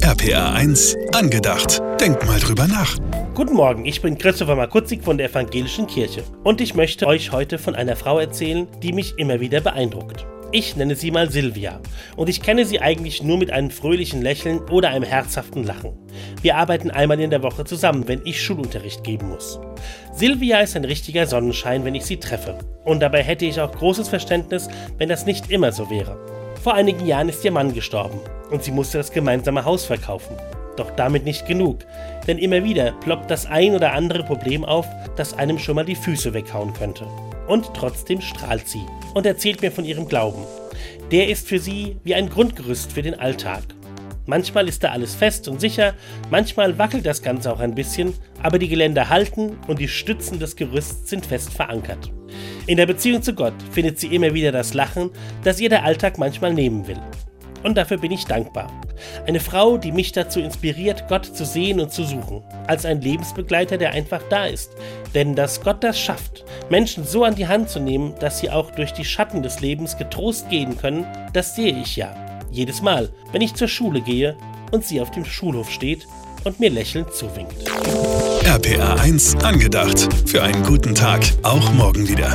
RPA 1, angedacht. Denk mal drüber nach. Guten Morgen, ich bin Christopher Makutzik von der Evangelischen Kirche und ich möchte euch heute von einer Frau erzählen, die mich immer wieder beeindruckt. Ich nenne sie mal Silvia und ich kenne sie eigentlich nur mit einem fröhlichen Lächeln oder einem herzhaften Lachen. Wir arbeiten einmal in der Woche zusammen, wenn ich Schulunterricht geben muss. Silvia ist ein richtiger Sonnenschein, wenn ich sie treffe. Und dabei hätte ich auch großes Verständnis, wenn das nicht immer so wäre. Vor einigen Jahren ist ihr Mann gestorben und sie musste das gemeinsame Haus verkaufen. Doch damit nicht genug, denn immer wieder ploppt das ein oder andere Problem auf, das einem schon mal die Füße weghauen könnte. Und trotzdem strahlt sie und erzählt mir von ihrem Glauben. Der ist für sie wie ein Grundgerüst für den Alltag. Manchmal ist da alles fest und sicher, manchmal wackelt das Ganze auch ein bisschen, aber die Geländer halten und die Stützen des Gerüsts sind fest verankert. In der Beziehung zu Gott findet sie immer wieder das Lachen, das ihr der Alltag manchmal nehmen will. Und dafür bin ich dankbar. Eine Frau, die mich dazu inspiriert, Gott zu sehen und zu suchen. Als ein Lebensbegleiter, der einfach da ist. Denn dass Gott das schafft, Menschen so an die Hand zu nehmen, dass sie auch durch die Schatten des Lebens getrost gehen können, das sehe ich ja. Jedes Mal, wenn ich zur Schule gehe und sie auf dem Schulhof steht und mir lächelnd zuwinkt. RPA 1, angedacht. Für einen guten Tag, auch morgen wieder.